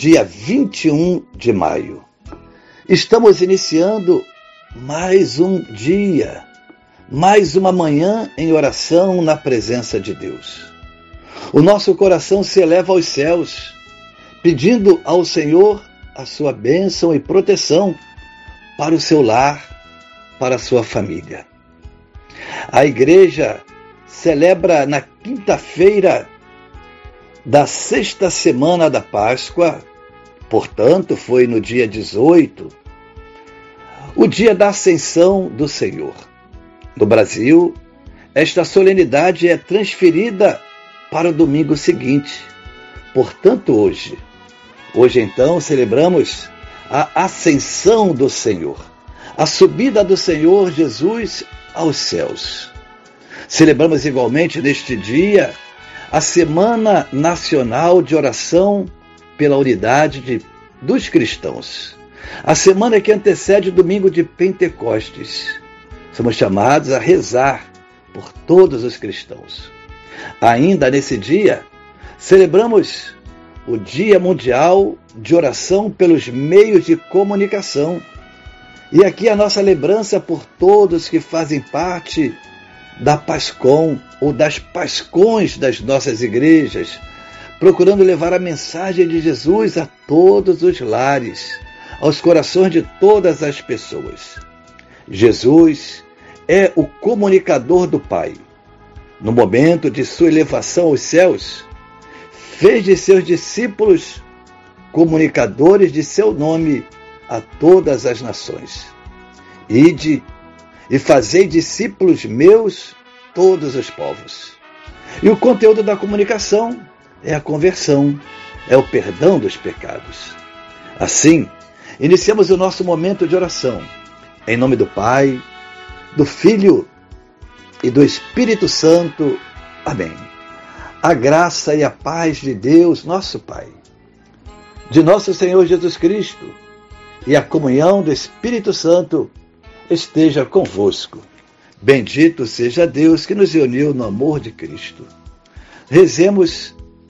dia 21 de maio. Estamos iniciando mais um dia, mais uma manhã em oração na presença de Deus. O nosso coração se eleva aos céus, pedindo ao Senhor a sua bênção e proteção para o seu lar, para a sua família. A igreja celebra na quinta-feira da sexta semana da Páscoa Portanto, foi no dia 18, o dia da ascensão do Senhor. No Brasil, esta solenidade é transferida para o domingo seguinte. Portanto, hoje, hoje então celebramos a ascensão do Senhor, a subida do Senhor Jesus aos céus. Celebramos igualmente neste dia a Semana Nacional de Oração pela unidade de, dos cristãos. A semana que antecede o domingo de Pentecostes. Somos chamados a rezar por todos os cristãos. Ainda nesse dia, celebramos o Dia Mundial de Oração pelos Meios de Comunicação. E aqui a nossa lembrança por todos que fazem parte da Pascom ou das Pascões das nossas igrejas, procurando levar a mensagem de Jesus a todos os lares, aos corações de todas as pessoas. Jesus é o comunicador do Pai. No momento de sua elevação aos céus, fez de seus discípulos comunicadores de seu nome a todas as nações. Ide e fazei discípulos meus todos os povos. E o conteúdo da comunicação é a conversão, é o perdão dos pecados. Assim, iniciamos o nosso momento de oração. Em nome do Pai, do Filho e do Espírito Santo. Amém. A graça e a paz de Deus, nosso Pai, de nosso Senhor Jesus Cristo e a comunhão do Espírito Santo esteja convosco. Bendito seja Deus que nos uniu no amor de Cristo. Rezemos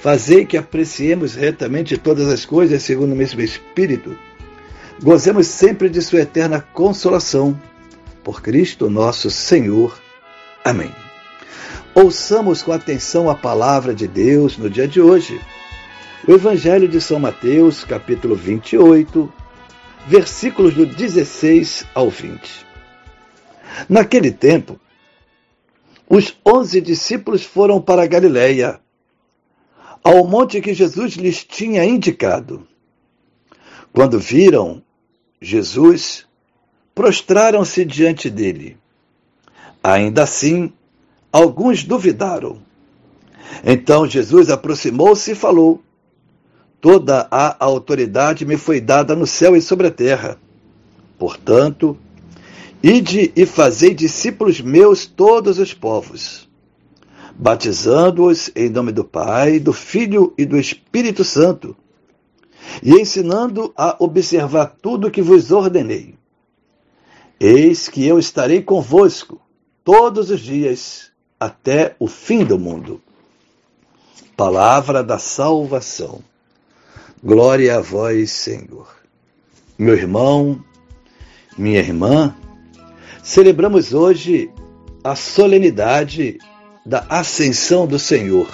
Fazei que apreciemos retamente todas as coisas segundo o mesmo Espírito. Gozemos sempre de Sua eterna consolação. Por Cristo nosso Senhor. Amém. Ouçamos com atenção a palavra de Deus no dia de hoje. O Evangelho de São Mateus, capítulo 28, versículos do 16 ao 20. Naquele tempo, os onze discípulos foram para Galiléia ao monte que Jesus lhes tinha indicado. Quando viram Jesus, prostraram-se diante dele. Ainda assim, alguns duvidaram. Então Jesus aproximou-se e falou: Toda a autoridade me foi dada no céu e sobre a terra. Portanto, ide e fazei discípulos meus todos os povos batizando-os em nome do Pai, do Filho e do Espírito Santo, e ensinando a observar tudo o que vos ordenei. Eis que eu estarei convosco todos os dias até o fim do mundo. Palavra da salvação. Glória a vós, Senhor. Meu irmão, minha irmã, celebramos hoje a solenidade da ascensão do Senhor.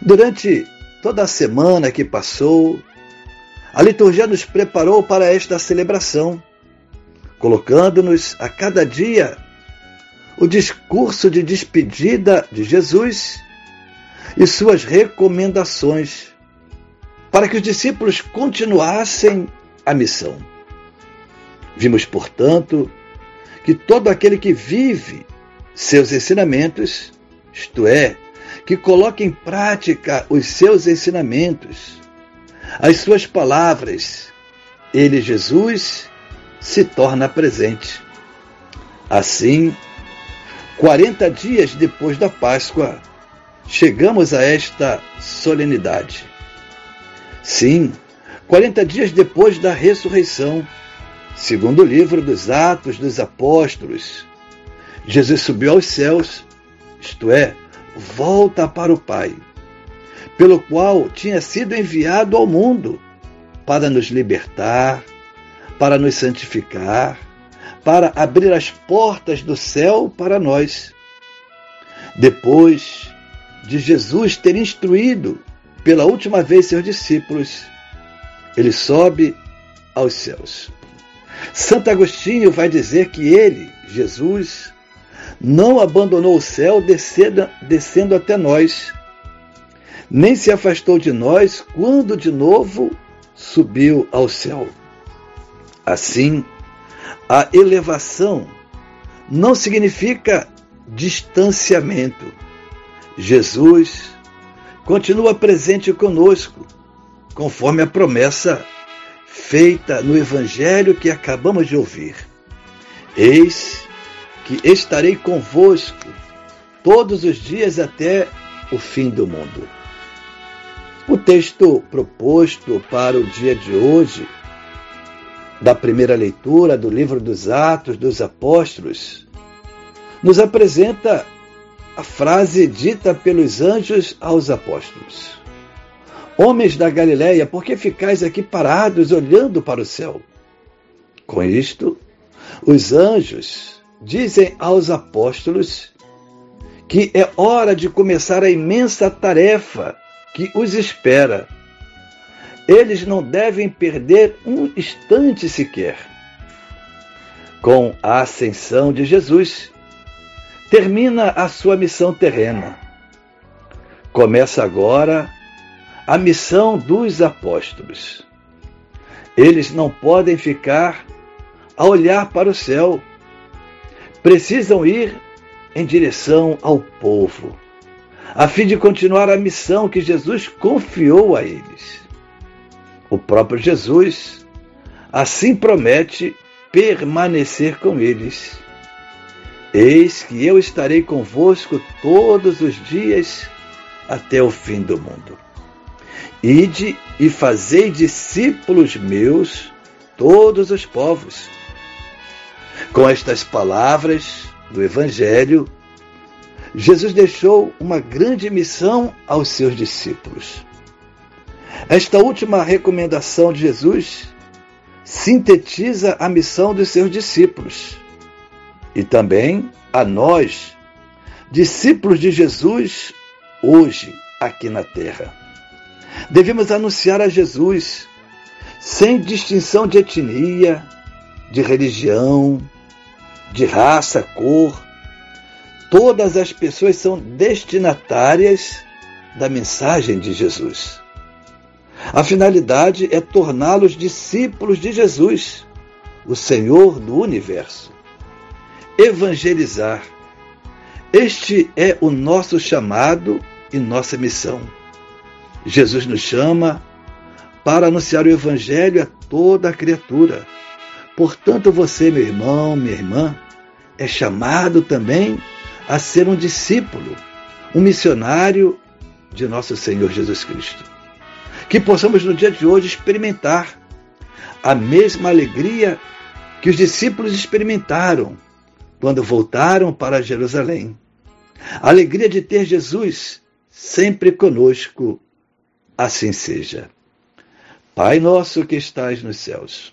Durante toda a semana que passou, A liturgia nos preparou para esta celebração, colocando-nos a cada dia o discurso de despedida de Jesus e suas recomendações para que os discípulos continuassem a missão. Vimos, portanto, que todo aquele que vive seus ensinamentos, isto é, que coloca em prática os seus ensinamentos, as suas palavras, ele, Jesus, se torna presente. Assim, 40 dias depois da Páscoa, chegamos a esta solenidade. Sim, 40 dias depois da ressurreição, segundo o livro dos Atos dos Apóstolos, Jesus subiu aos céus, isto é, volta para o Pai, pelo qual tinha sido enviado ao mundo para nos libertar, para nos santificar, para abrir as portas do céu para nós. Depois de Jesus ter instruído pela última vez seus discípulos, ele sobe aos céus. Santo Agostinho vai dizer que ele, Jesus, não abandonou o céu descendo, descendo até nós, nem se afastou de nós quando de novo subiu ao céu. Assim, a elevação não significa distanciamento. Jesus continua presente conosco, conforme a promessa feita no Evangelho que acabamos de ouvir. Eis que estarei convosco todos os dias até o fim do mundo. O texto proposto para o dia de hoje, da primeira leitura do livro dos Atos dos Apóstolos, nos apresenta a frase dita pelos anjos aos apóstolos: Homens da Galiléia, por que ficais aqui parados olhando para o céu? Com isto, os anjos dizem aos apóstolos que é hora de começar a imensa tarefa que os espera. Eles não devem perder um instante sequer. Com a ascensão de Jesus, termina a sua missão terrena. Começa agora a missão dos apóstolos. Eles não podem ficar a olhar para o céu precisam ir em direção ao povo, a fim de continuar a missão que Jesus confiou a eles. O próprio Jesus assim promete permanecer com eles. Eis que eu estarei convosco todos os dias até o fim do mundo. Ide e fazei discípulos meus todos os povos com estas palavras do Evangelho, Jesus deixou uma grande missão aos seus discípulos. Esta última recomendação de Jesus sintetiza a missão dos seus discípulos e também a nós, discípulos de Jesus, hoje aqui na terra. Devemos anunciar a Jesus sem distinção de etnia, de religião, de raça, cor. Todas as pessoas são destinatárias da mensagem de Jesus. A finalidade é torná-los discípulos de Jesus, o Senhor do universo. Evangelizar. Este é o nosso chamado e nossa missão. Jesus nos chama para anunciar o Evangelho a toda a criatura Portanto, você, meu irmão, minha irmã, é chamado também a ser um discípulo, um missionário de nosso Senhor Jesus Cristo. Que possamos no dia de hoje experimentar a mesma alegria que os discípulos experimentaram quando voltaram para Jerusalém. A alegria de ter Jesus sempre conosco, assim seja. Pai nosso que estais nos céus,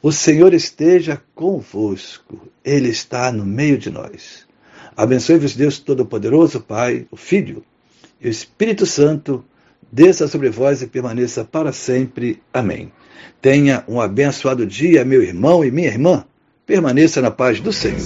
O Senhor esteja convosco, Ele está no meio de nós. Abençoe-vos, Deus Todo-Poderoso, Pai, o Filho e o Espírito Santo, desça sobre vós e permaneça para sempre. Amém. Tenha um abençoado dia, meu irmão e minha irmã. Permaneça na paz do Senhor.